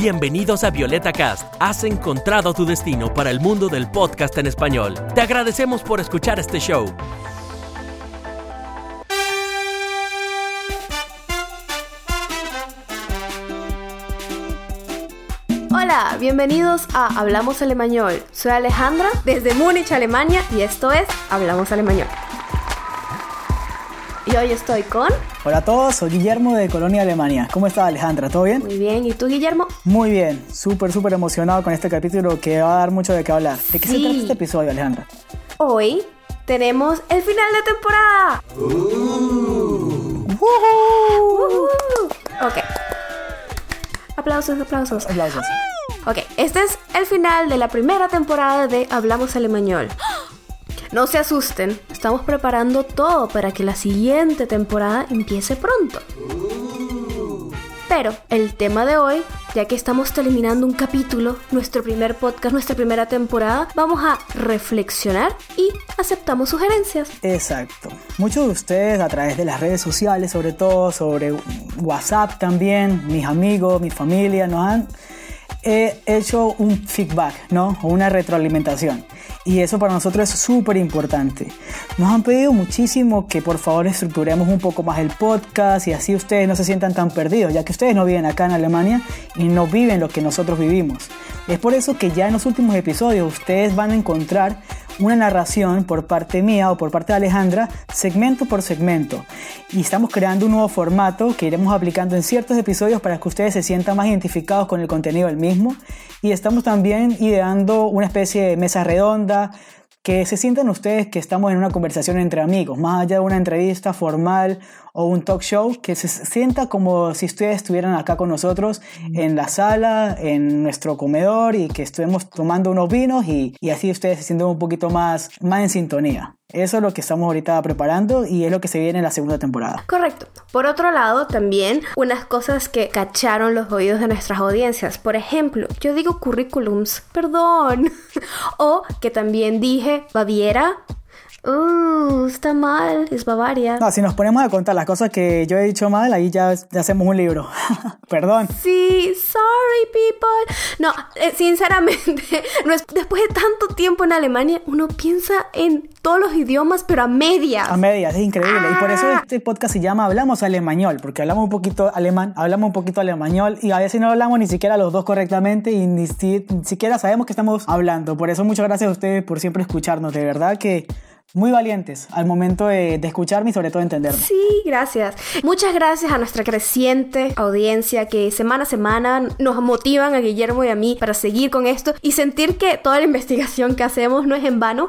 Bienvenidos a Violeta Cast. Has encontrado tu destino para el mundo del podcast en español. Te agradecemos por escuchar este show. Hola, bienvenidos a Hablamos Alemañol. Soy Alejandra desde Múnich, Alemania y esto es Hablamos Alemañol. Y hoy estoy con... Hola a todos, soy Guillermo de Colonia, Alemania. ¿Cómo estás Alejandra? ¿Todo bien? Muy bien, ¿y tú Guillermo? Muy bien, súper, súper emocionado con este capítulo que va a dar mucho de qué hablar. ¿De qué se trata este episodio, Alejandra? Hoy tenemos el final de temporada. Ok. Aplausos, aplausos. Aplausos. Ok, este es el final de la primera temporada de Hablamos Alemañol. No se asusten, estamos preparando todo para que la siguiente temporada empiece pronto. Pero el tema de hoy, ya que estamos terminando un capítulo, nuestro primer podcast, nuestra primera temporada, vamos a reflexionar y aceptamos sugerencias. Exacto. Muchos de ustedes a través de las redes sociales, sobre todo sobre WhatsApp también, mis amigos, mi familia, nos han he hecho un feedback, ¿no? Una retroalimentación. Y eso para nosotros es súper importante. Nos han pedido muchísimo que por favor estructuremos un poco más el podcast y así ustedes no se sientan tan perdidos, ya que ustedes no viven acá en Alemania y no viven lo que nosotros vivimos. Es por eso que ya en los últimos episodios ustedes van a encontrar una narración por parte mía o por parte de Alejandra, segmento por segmento. Y estamos creando un nuevo formato que iremos aplicando en ciertos episodios para que ustedes se sientan más identificados con el contenido del mismo. Y estamos también ideando una especie de mesa redonda que se sientan ustedes que estamos en una conversación entre amigos, más allá de una entrevista formal o un talk show, que se sienta como si ustedes estuvieran acá con nosotros en la sala, en nuestro comedor y que estuvimos tomando unos vinos y, y así ustedes se sienten un poquito más, más en sintonía. Eso es lo que estamos ahorita preparando y es lo que se viene en la segunda temporada. Correcto. Por otro lado, también unas cosas que cacharon los oídos de nuestras audiencias. Por ejemplo, yo digo currículums, perdón. o que también dije Baviera, Uh, está mal, es Bavaria. No, si nos ponemos a contar las cosas que yo he dicho mal, ahí ya, hacemos un libro. Perdón. Sí, sorry people. No, eh, sinceramente, después de tanto tiempo en Alemania, uno piensa en todos los idiomas, pero a medias. A medias, es increíble. Y por eso ah. este podcast se llama Hablamos Alemañol, porque hablamos un poquito alemán, hablamos un poquito alemañol y a veces no hablamos ni siquiera los dos correctamente y ni, ni siquiera sabemos que estamos hablando. Por eso muchas gracias a ustedes por siempre escucharnos. De verdad que muy valientes al momento de, escucharme y sobre todo entenderme. Sí, gracias. Muchas gracias a nuestra creciente audiencia que semana a semana nos motivan a Guillermo y a mí para seguir con esto y sentir que toda la investigación que hacemos no es en vano.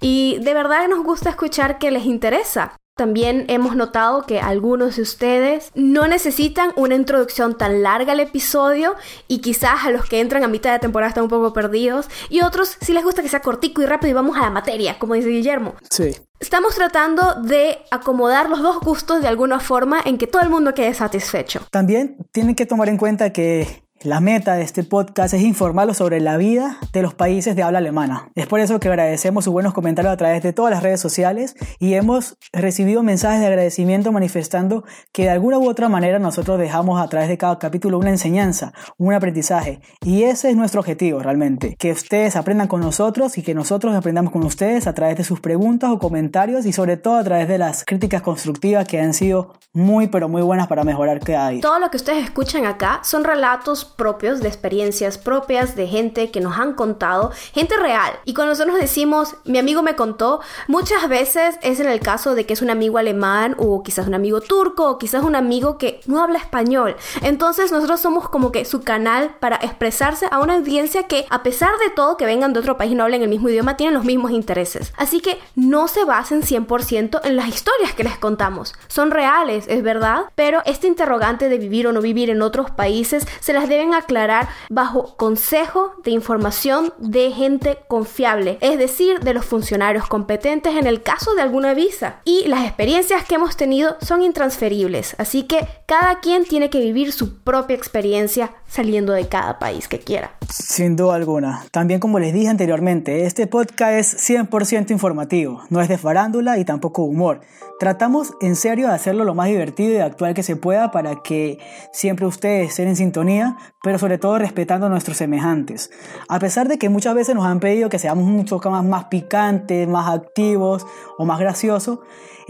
Y de verdad nos gusta escuchar que les interesa. También hemos notado que algunos de ustedes no necesitan una introducción tan larga al episodio y quizás a los que entran a mitad de temporada están un poco perdidos y otros sí les gusta que sea cortico y rápido y vamos a la materia, como dice Guillermo. Sí. Estamos tratando de acomodar los dos gustos de alguna forma en que todo el mundo quede satisfecho. También tienen que tomar en cuenta que la meta de este podcast es informarlos sobre la vida de los países de habla alemana. Es por eso que agradecemos sus buenos comentarios a través de todas las redes sociales y hemos recibido mensajes de agradecimiento manifestando que de alguna u otra manera nosotros dejamos a través de cada capítulo una enseñanza, un aprendizaje. Y ese es nuestro objetivo realmente, que ustedes aprendan con nosotros y que nosotros aprendamos con ustedes a través de sus preguntas o comentarios y sobre todo a través de las críticas constructivas que han sido muy pero muy buenas para mejorar cada día. Todo lo que ustedes escuchan acá son relatos propios, de experiencias propias, de gente que nos han contado, gente real. Y cuando nosotros decimos, mi amigo me contó, muchas veces es en el caso de que es un amigo alemán o quizás un amigo turco o quizás un amigo que no habla español. Entonces nosotros somos como que su canal para expresarse a una audiencia que a pesar de todo que vengan de otro país y no hablen el mismo idioma, tienen los mismos intereses. Así que no se basen 100% en las historias que les contamos. Son reales, es verdad, pero este interrogante de vivir o no vivir en otros países se las debe deben aclarar bajo consejo de información de gente confiable, es decir, de los funcionarios competentes en el caso de alguna visa. Y las experiencias que hemos tenido son intransferibles, así que cada quien tiene que vivir su propia experiencia saliendo de cada país que quiera. Sin duda alguna. También como les dije anteriormente, este podcast es 100% informativo, no es de farándula y tampoco humor. Tratamos en serio de hacerlo lo más divertido y actual que se pueda para que siempre ustedes estén en sintonía, pero sobre todo respetando a nuestros semejantes. A pesar de que muchas veces nos han pedido que seamos mucho más, más picantes, más activos o más graciosos,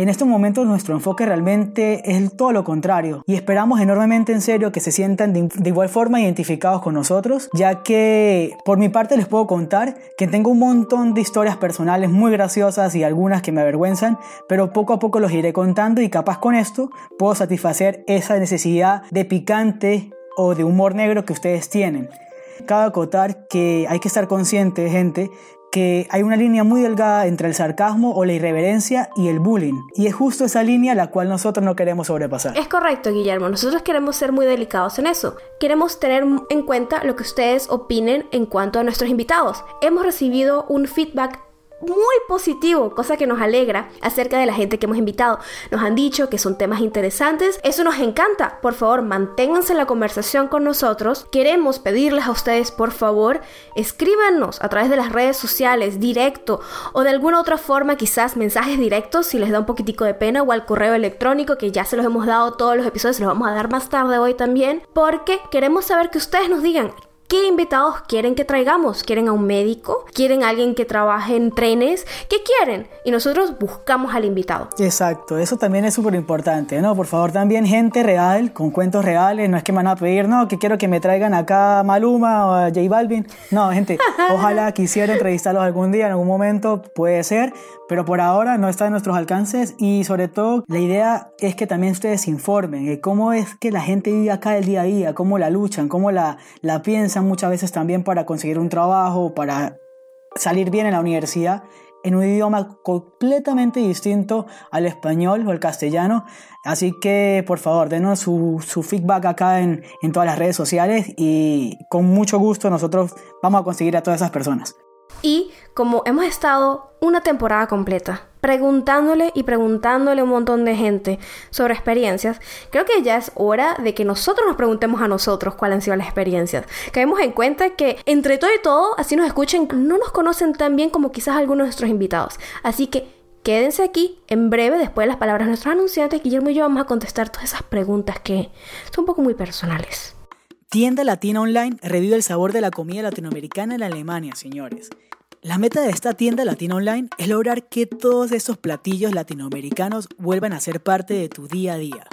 en estos momentos nuestro enfoque realmente es todo lo contrario y esperamos enormemente en serio que se sientan de, igual forma identificados con nosotros, ya que por mi parte les puedo contar que tengo un montón de historias personales muy graciosas y algunas que me avergüenzan, pero poco a poco los iré contando y capaz con esto puedo satisfacer esa necesidad de picante o de humor negro que ustedes tienen. Cabe acotar que hay que estar consciente, gente, que hay una línea muy delgada entre el sarcasmo o la irreverencia y el bullying. Y es justo esa línea la cual nosotros no queremos sobrepasar. Es correcto, Guillermo. Nosotros queremos ser muy delicados en eso. Queremos tener en cuenta lo que ustedes opinen en cuanto a nuestros invitados. Hemos recibido un feedback muy positivo, cosa que nos alegra acerca de la gente que hemos invitado. Nos han dicho que son temas interesantes, eso nos encanta. Por favor, manténganse en la conversación con nosotros. Queremos pedirles a ustedes, por favor, escríbanos a través de las redes sociales, directo o de alguna otra forma, quizás mensajes directos si les da un poquitico de pena o al correo electrónico que ya se los hemos dado todos los episodios, se los vamos a dar más tarde hoy también, porque queremos saber que ustedes nos digan ¿Qué invitados quieren que traigamos? ¿Quieren a un médico? ¿Quieren a alguien que trabaje en trenes? ¿Qué quieren? Y nosotros buscamos al invitado. Exacto, eso también es súper importante, ¿no? Por favor, también gente real, con cuentos reales, no es que me van a pedir, no, que quiero que me traigan acá a Maluma o a J Balvin. No, gente, ojalá quisiera entrevistarlos algún día, en algún momento, puede ser, pero por ahora no está en nuestros alcances y sobre todo la idea es que también ustedes informen de cómo es que la gente vive acá el día a día, cómo la luchan, cómo la, la piensan muchas veces también para conseguir un trabajo, para salir bien en la universidad en un idioma completamente distinto al español o al castellano. Así que por favor, denos su, su feedback acá en, en todas las redes sociales y con mucho gusto nosotros vamos a conseguir a todas esas personas. Y como hemos estado una temporada completa preguntándole y preguntándole a un montón de gente sobre experiencias, creo que ya es hora de que nosotros nos preguntemos a nosotros cuáles han sido las experiencias. Caemos en cuenta que entre todo y todo, así nos escuchen, no nos conocen tan bien como quizás algunos de nuestros invitados. Así que quédense aquí, en breve, después de las palabras de nuestros anunciantes, Guillermo y yo vamos a contestar todas esas preguntas que son un poco muy personales. Tienda Latina Online revive el sabor de la comida latinoamericana en Alemania, señores. La meta de esta tienda Latina Online es lograr que todos esos platillos latinoamericanos vuelvan a ser parte de tu día a día.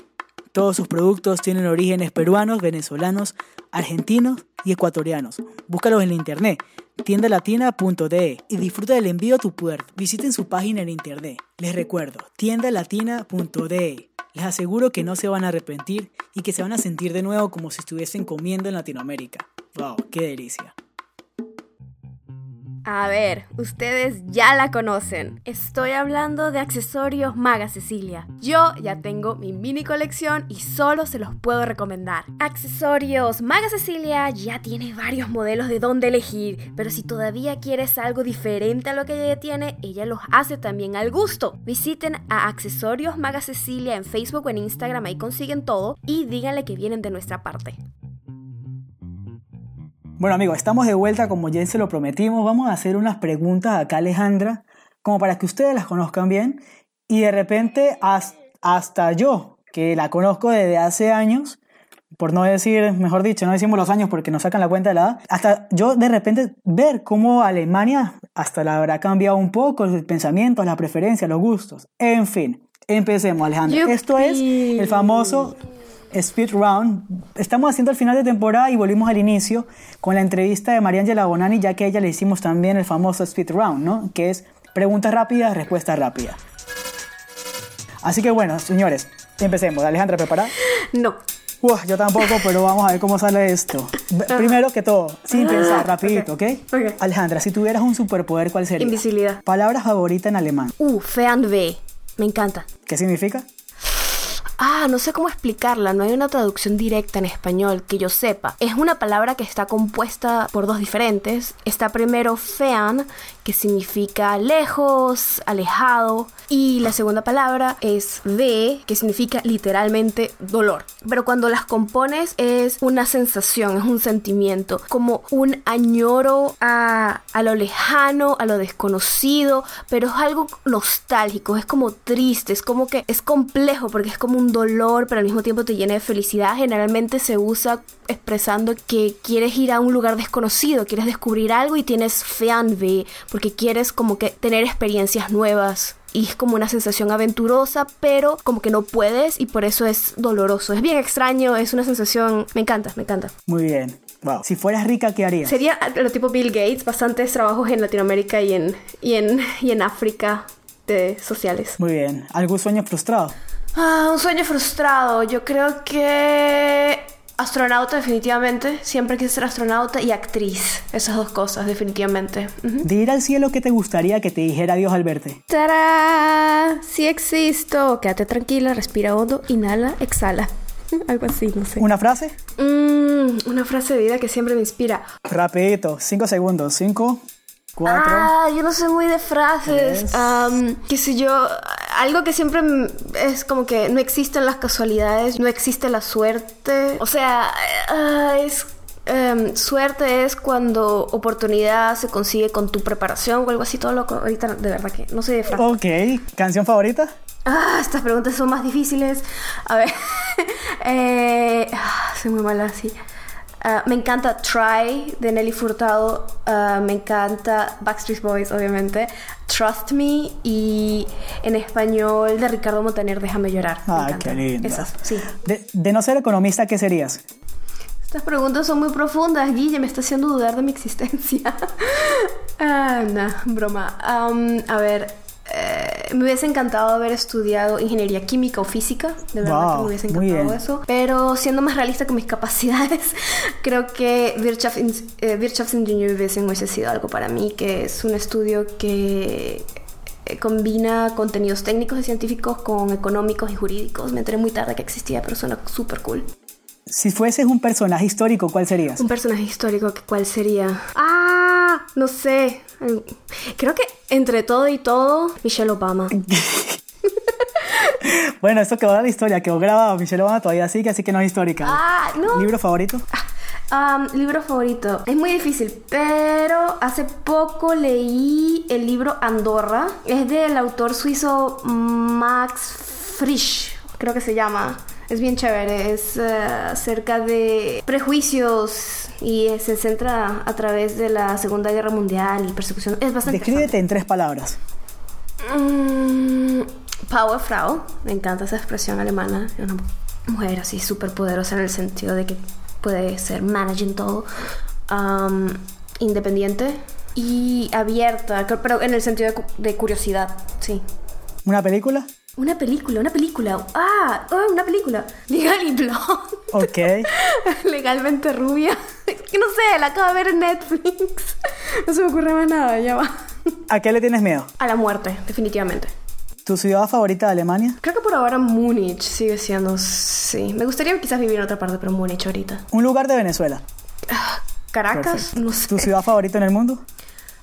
Todos sus productos tienen orígenes peruanos, venezolanos, argentinos y ecuatorianos. Búscalos en la internet, tiendalatina.de y disfruta del envío a tu puerta. Visiten su página en internet. Les recuerdo, tiendalatina.de. Les aseguro que no se van a arrepentir y que se van a sentir de nuevo como si estuviesen comiendo en Latinoamérica. ¡Wow! ¡Qué delicia! A ver, ustedes ya la conocen. Estoy hablando de accesorios Maga Cecilia. Yo ya tengo mi mini colección y solo se los puedo recomendar. Accesorios Maga Cecilia ya tiene varios modelos de dónde elegir, pero si todavía quieres algo diferente a lo que ella tiene, ella los hace también al gusto. Visiten a Accesorios Maga Cecilia en Facebook o en Instagram, ahí consiguen todo y díganle que vienen de nuestra parte. Bueno amigos, estamos de vuelta como ya se lo prometimos. Vamos a hacer unas preguntas acá Alejandra, como para que ustedes las conozcan bien. Y de repente hasta yo, que la conozco desde hace años, por no decir, mejor dicho, no decimos los años porque nos sacan la cuenta de la edad, hasta yo de repente ver cómo Alemania hasta la habrá cambiado un poco el pensamiento, las preferencias, los gustos. En fin, empecemos Alejandra. Esto es el famoso Speed Round. Estamos haciendo el final de temporada y volvimos al inicio con la entrevista de Mariangela Bonani, ya que a ella le hicimos también el famoso Speed Round, ¿no? Que es preguntas rápidas, respuestas rápidas. Así que bueno, señores, empecemos. Alejandra, ¿preparada? No. yo tampoco, pero vamos a ver cómo sale esto. Primero que todo, sin pensar, rapidito, ¿ok? Alejandra, si tuvieras un superpoder, ¿cuál sería? Invisibilidad. Palabra favorita en alemán. Uh, Fernweh. Me encanta. ¿Qué significa? Ah, no sé cómo explicarla, no hay una traducción directa en español que yo sepa. Es una palabra que está compuesta por dos diferentes. Está primero fean, que significa lejos, alejado, y la segunda palabra es ve, que significa literalmente dolor. Pero cuando las compones es una sensación, es un sentimiento, como un añoro a, a lo lejano, a lo desconocido, pero es algo nostálgico, es como triste, es como que es complejo porque es como un dolor, pero al mismo tiempo te llena de felicidad. Generalmente se usa expresando que quieres ir a un lugar desconocido, quieres descubrir algo y tienes feanve, porque quieres como que tener experiencias nuevas. Y es como una sensación aventurosa, pero como que no puedes y por eso es doloroso. Es bien extraño, es una sensación... Me encanta, me encanta. Muy bien. Wow. Si fueras rica, ¿qué harías? Sería lo tipo Bill Gates, bastantes trabajos en Latinoamérica y en, y en, y en África de sociales. Muy bien. ¿Algún sueño frustrado? Ah, un sueño frustrado. Yo creo que astronauta definitivamente. Siempre quise ser astronauta y actriz. Esas dos cosas definitivamente. De ir al cielo, ¿qué te gustaría que te dijera Dios al verte? ¡Tará! Sí existo. Quédate tranquila, respira hondo, inhala, exhala. Algo así, no sé. ¿Una frase? Mm, una frase de vida que siempre me inspira. Rapidito. Cinco segundos. Cinco, cuatro. Ah, yo no soy muy de frases. Am, qué sé yo, algo que siempre es como que no existen las casualidades, no existe la suerte. O sea, ah, es em, suerte es cuando oportunidad se consigue con tu preparación o algo así todo loco. Ahorita de verdad que no sé de frases. Ok. ¿Canción favorita? Ah, estas preguntas son más difíciles. A ver, eh, ah, soy muy mala así. Ah, me encanta Try de Nelly Furtado. Ah, me encanta Backstreet Boys, obviamente. Trust Me y en español de Ricardo Montaner, Déjame llorar. Ah, qué lindo. Esas, sí. De, de no ser economista, ¿qué serías? Estas preguntas son muy profundas, Guille, me está haciendo dudar de mi existencia. ah, no, broma. A ver, eh, me hubiese encantado haber estudiado ingeniería química o física, de verdad que Wow, me hubiese encantado eso. Pero siendo más realista con mis capacidades, creo que Wirtschafts- eh, hubiese sido algo para mí, que es un estudio que eh, combina contenidos técnicos y científicos con económicos y jurídicos. Me enteré muy tarde que existía, pero suena súper cool. Si fueses un personaje histórico, ¿cuál serías? Un personaje histórico, que ¿cuál sería? Ah, no sé. Creo que entre todo y todo, Michelle Obama. Bueno, esto quedó en la historia, quedó grabado. Michelle Obama todavía sigue, así que no es histórica. Ah, no. ¿Libro favorito? Um, libro favorito. Es muy difícil, pero hace poco leí el libro Andorra. Es del autor suizo Max Frisch, creo que se llama. Es bien chévere, es eh, acerca de prejuicios y se centra a través de la Segunda Guerra Mundial y persecución. Es bastante Descríbete en tres palabras. Mm, Powerfrau, me encanta esa expresión alemana. Es una mujer así súper poderosa en el sentido de que puede ser managing todo. Am, independiente y abierta, pero en el sentido de curiosidad, sí. ¿Una película? Una película, una película. Ah, ah, una película. Legally Blonde. Ok. Legalmente rubia. Que no sé, la acabo de ver en Netflix. No se me ocurre más nada, ya va. ¿A qué le tienes miedo? A la muerte, definitivamente. ¿Tu ciudad favorita de Alemania? Creo que por ahora Múnich sigue siendo, sí. Me gustaría quizás vivir en otra parte, pero Múnich ahorita. Un lugar de Venezuela. Caracas, Perfecto. no sé. ¿Tu ciudad favorita en el mundo?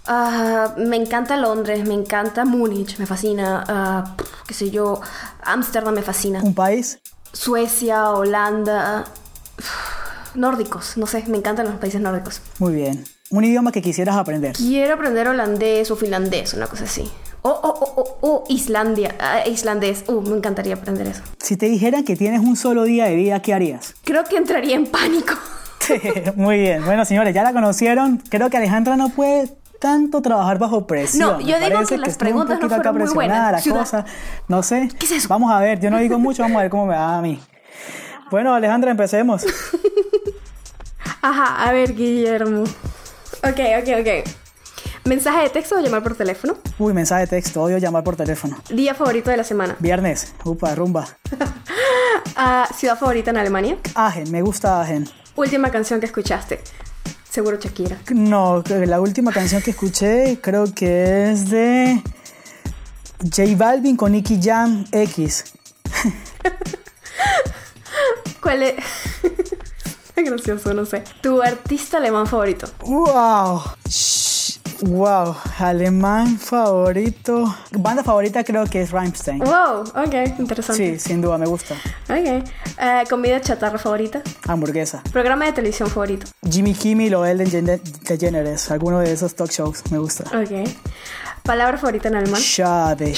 Ah, me encanta Londres, me encanta Múnich, me fascina. Pf, qué sé yo, Ámsterdam me fascina. ¿Un país? Suecia, Holanda, nórdicos, no sé, me encantan los países nórdicos. Muy bien. ¿Un idioma que quisieras aprender? Quiero aprender holandés o finlandés, una cosa así. O, o, o, o, o Islandia, ah, islandés. Uh, me encantaría aprender eso. Si te dijeran que tienes un solo día de vida, ¿qué harías? Creo que entraría en pánico. Muy bien. Bueno, señores, ya la conocieron. Creo que Alejandra no puede tanto trabajar bajo presión. No, yo digo parece que las preguntas no fueron muy buenas. la Ciudad. cosa. No sé. ¿Qué es eso? Vamos a ver. Yo no digo mucho. Vamos a ver cómo me va a mí. Bueno, Alejandra, empecemos. Ajá, a ver, Guillermo. Ok, ok, ok. ¿Mensaje de texto o llamar por teléfono? Uy, mensaje de texto. Odio llamar por teléfono. Día favorito de la semana. Viernes. Upa, rumba. Ah, ciudad favorita en Alemania. Agen. Me gusta Agen. Última canción que escuchaste. Seguro Shakira. No, la última canción que escuché creo que es de J Balvin con Nicky Jam X. ¿Cuál es? Qué gracioso, no sé. ¿Tu artista alemán favorito? ¡Wow! ¡Wow! Alemán favorito. Banda favorita creo que es Rammstein. Wow, ok, interesante. Sí, sin duda, me gusta. Ok. Eh, ¿Comida chatarra favorita? Hamburguesa. ¿Programa de televisión favorito? Jimmy Kimmel o Ellen Gen- DeGeneres. Alguno de esos talk shows me gusta. Ok. ¿Palabra favorita en alemán? Schade.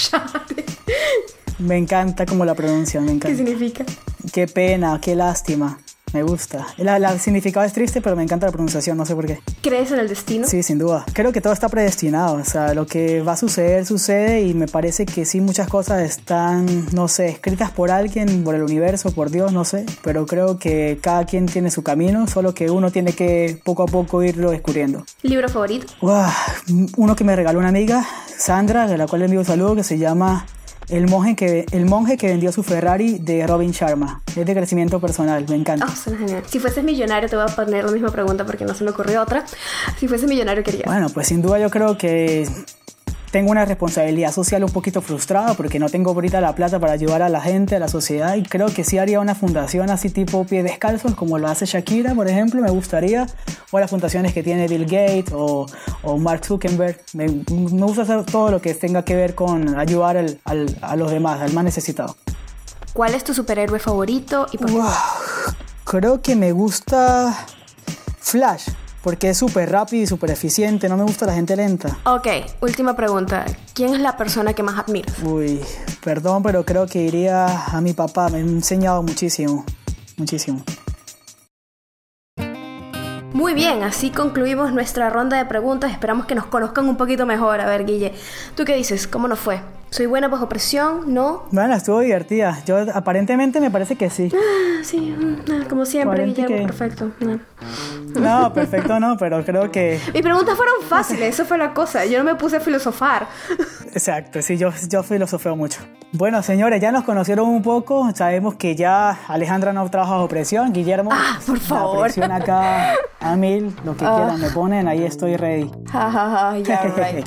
Me encanta cómo la pronuncian, me ¿Qué encanta. significa? Qué pena, qué lástima. Me gusta. La, la- el significado es triste, pero me encanta la pronunciación, no sé por qué. ¿Crees en el destino? Sí, sin duda. Creo que todo está predestinado. O sea, lo que va a suceder, sucede y me parece que sí, muchas cosas están, no sé, escritas por alguien, por el universo, por Dios, no sé. Pero creo que cada quien tiene su camino, solo que uno tiene que poco a poco irlo descubriendo. ¿Libro favorito? Uah, uno que me regaló una amiga, Sandra, de la cual le envío un saludo, que se llama el monje, que, el monje que vendió su Ferrari de Robin Sharma. Es de crecimiento personal, me encanta. Oh, suena genial. Si fueses millonario, te voy a poner la misma pregunta porque no se me ocurrió otra. Si fueses millonario, ¿qué harías? Bueno, pues sin duda yo creo que tengo una responsabilidad social un poquito frustrada porque no tengo ahorita la plata para ayudar a la gente, a la sociedad y creo que sí haría una fundación así tipo pie descalzos como lo hace Shakira, por ejemplo, me gustaría, o las fundaciones que tiene Bill Gates o, o Mark Zuckerberg. Me, me gusta hacer todo lo que tenga que ver con ayudar al- al- a los demás, al más necesitado. ¿Cuál es tu superhéroe favorito y por qué? Wow, creo que me gusta Flash porque es súper rápido y súper eficiente, no me gusta la gente lenta. Ok, última pregunta. ¿Quién es la persona que más admiras? Uy, perdón, pero creo que iría a mi papá. Me ha enseñado muchísimo, muchísimo. Muy bien, así concluimos nuestra ronda de preguntas. Esperamos que nos conozcan un poquito mejor. A ver, Guille, ¿tú qué dices? ¿Cómo nos fue? ¿Soy buena bajo presión? ¿No? Bueno, estuvo divertida. Yo aparentemente me parece que sí. Ah, sí, mm, ah, como siempre, Guillermo, que- perfecto. Ah. No, perfecto no, pero creo que... Mis preguntas fueron fáciles, eso fue la cosa. Yo no me puse a filosofar. Exacto, sí, yo, yo filosofeo mucho. Bueno, señores, ya nos conocieron un poco. Sabemos que ya Alejandra no trabaja bajo presión. Guillermo, Ah, por favor. la presión acá a mil, lo que Ah. quieran me ponen, ahí estoy ready. Ja, ja, ja, yeah, right.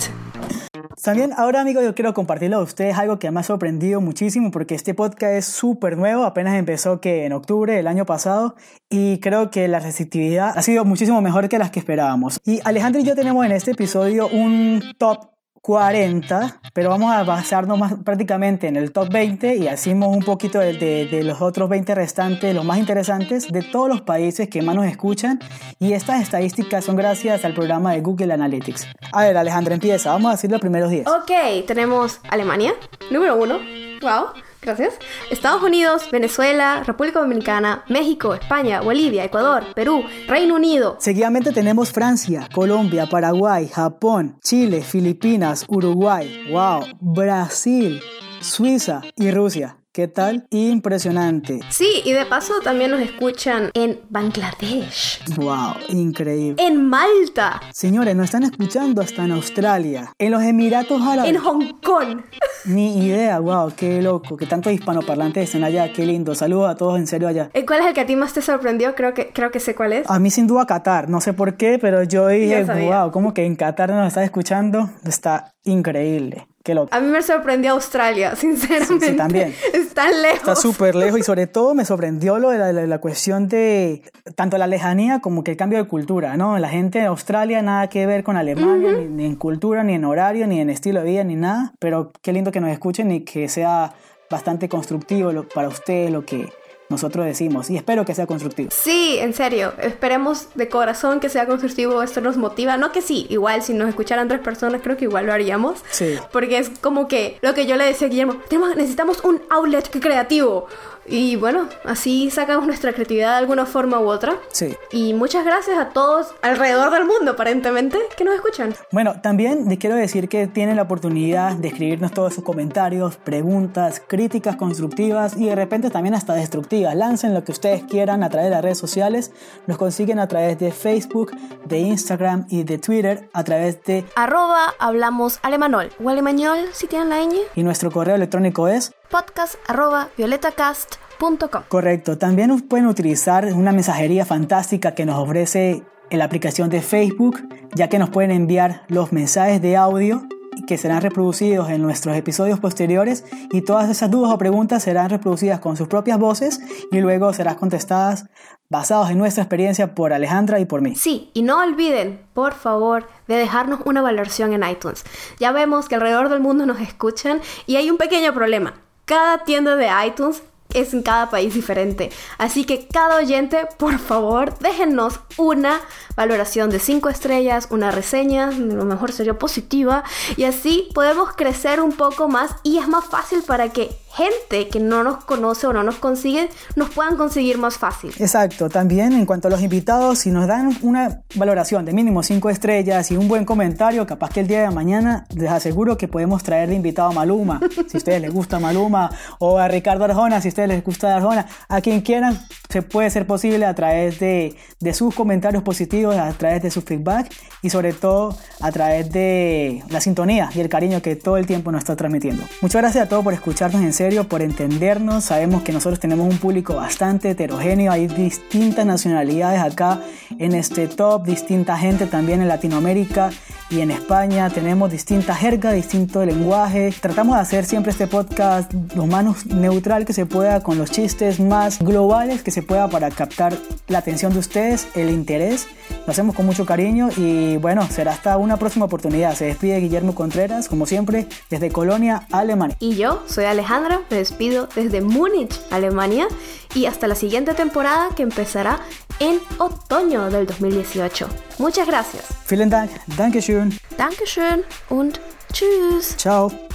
También ahora amigos yo quiero compartirlo a ustedes algo que me ha sorprendido muchísimo porque este podcast es súper nuevo, apenas empezó que en octubre del año pasado y creo que la receptividad ha sido muchísimo mejor que las que esperábamos. Y Alejandro y yo tenemos en este episodio un top 40, pero vamos a basarnos más prácticamente en el top 20 y hacemos un poquito de, de- los otros 20 restantes, los más interesantes de todos los países que más nos escuchan y estas estadísticas son gracias al programa de Google Analytics. A ver, Alejandra, empieza, vamos a decir los primeros 10. Ok, tenemos Alemania, número uno. Wow, gracias. Estados Unidos, Venezuela, República Dominicana, México, España, Bolivia, Ecuador, Perú, Reino Unido. Seguidamente tenemos Francia, Colombia, Paraguay, Japón, Chile, Filipinas, Uruguay, wow, Brasil, Suiza y Rusia. ¿Qué tal? Impresionante. Sí, y de paso también nos escuchan en Bangladesh, Wow, increíble. en Malta, Señores, nos están escuchando hasta en Australia, en los Emiratos Árabes. en Hong Kong. Ni idea, wow, qué loco, que tantos hispanoparlantes estén allá, qué lindo. Saludos a todos en serio allá. Eh, ¿Cuál es el que a ti más te sorprendió? Creo que, creo que sé cuál es. A mí sin duda Qatar, no sé por qué, pero yo dije, wow, como que en Qatar nos está escuchando, está increíble, A mí me sorprendió Australia, sinceramente. Sí, sí, también. Está lejos. Está súper lejos y sobre todo me sorprendió lo de la, la- la cuestión de tanto la lejanía como que el cambio de cultura, ¿no? La gente de Australia nada que ver con Alemania, ni, ni en cultura, ni en horario, ni en estilo de vida, ni nada, pero qué lindo que nos escuchen y que sea bastante constructivo para ustedes lo que nosotros decimos y espero que sea constructivo. Sí, en serio, esperemos de corazón que sea constructivo, esto nos motiva, no que sí, igual si nos escucharan tres personas creo que igual lo haríamos, Sí. porque es como que lo que yo le decía a Guillermo, "Tenemos- necesitamos un outlet creativo y bueno, así sacamos nuestra creatividad de alguna forma u otra Sí. y muchas gracias a todos alrededor del mundo aparentemente que nos escuchan. Bueno, también les quiero decir que tienen la oportunidad de escribirnos todos sus comentarios, preguntas, críticas constructivas y de repente también hasta destructivas. Lancen lo que ustedes quieran a través de las redes sociales. Nos consiguen a través de Facebook, de Instagram y de Twitter a través de... Arroba hablamos alemanol o alemañol si tienen la ñ, Y nuestro correo electrónico es... podcast arroba violetacast.com. Correcto. También pueden utilizar una mensajería fantástica que nos ofrece en la aplicación de Facebook, ya que nos pueden enviar los mensajes de audio que serán reproducidos en nuestros episodios posteriores y todas esas dudas o preguntas serán reproducidas con sus propias voces y luego serán contestadas basados en nuestra experiencia por Alejandra y por mí. Sí, y no olviden, por favor, de dejarnos una valoración en iTunes. Ya vemos que alrededor del mundo nos escuchan y hay un pequeño problema. Cada tienda de iTunes es en cada país diferente. Así que cada oyente, por favor, déjennos una valoración de 5 estrellas, una reseña, lo mejor sería positiva, y así podemos crecer un poco más y es más fácil para que gente que no nos conoce o no nos consigue nos puedan conseguir más fácil. Exacto, también en cuanto a los invitados, si nos dan una valoración de mínimo 5 estrellas y un buen comentario, capaz que el día de mañana les aseguro que podemos traer de invitado a Maluma, si a ustedes les gusta Maluma, o a Ricardo Arjona, si a ustedes les gusta Arjona, a quien quieran, se puede ser posible a través de, de sus comentarios positivos, a través de su feedback y sobre todo a través de la sintonía y el cariño que todo el tiempo nos está transmitiendo. Muchas gracias a todos por escucharnos en serio por entendernos. Sabemos que nosotros tenemos un público bastante heterogéneo. Hay distintas nacionalidades acá en este top, distinta gente también en Latinoamérica y en España. Tenemos distintas jerga, distinto lenguaje. Tratamos de hacer siempre este podcast lo más neutral que se pueda, con los chistes más globales que se pueda para captar la atención de ustedes, el interés. Lo hacemos con mucho cariño y bueno, será hasta una próxima oportunidad. Se despide Guillermo Contreras, como siempre, desde Colonia, Alemania. Y yo soy Alejandra me despido desde Múnich, Alemania, y hasta la siguiente temporada que empezará en otoño del 2018. Muchas gracias. Vielen Dank. Dankeschön. Dankeschön und tschüss. Ciao.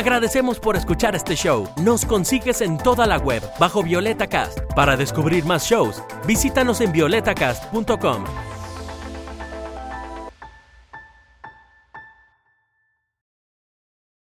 Agradecemos por escuchar este show. Nos consigues en toda la web bajo Violeta Cast. Para descubrir más shows, visítanos en violetacast.com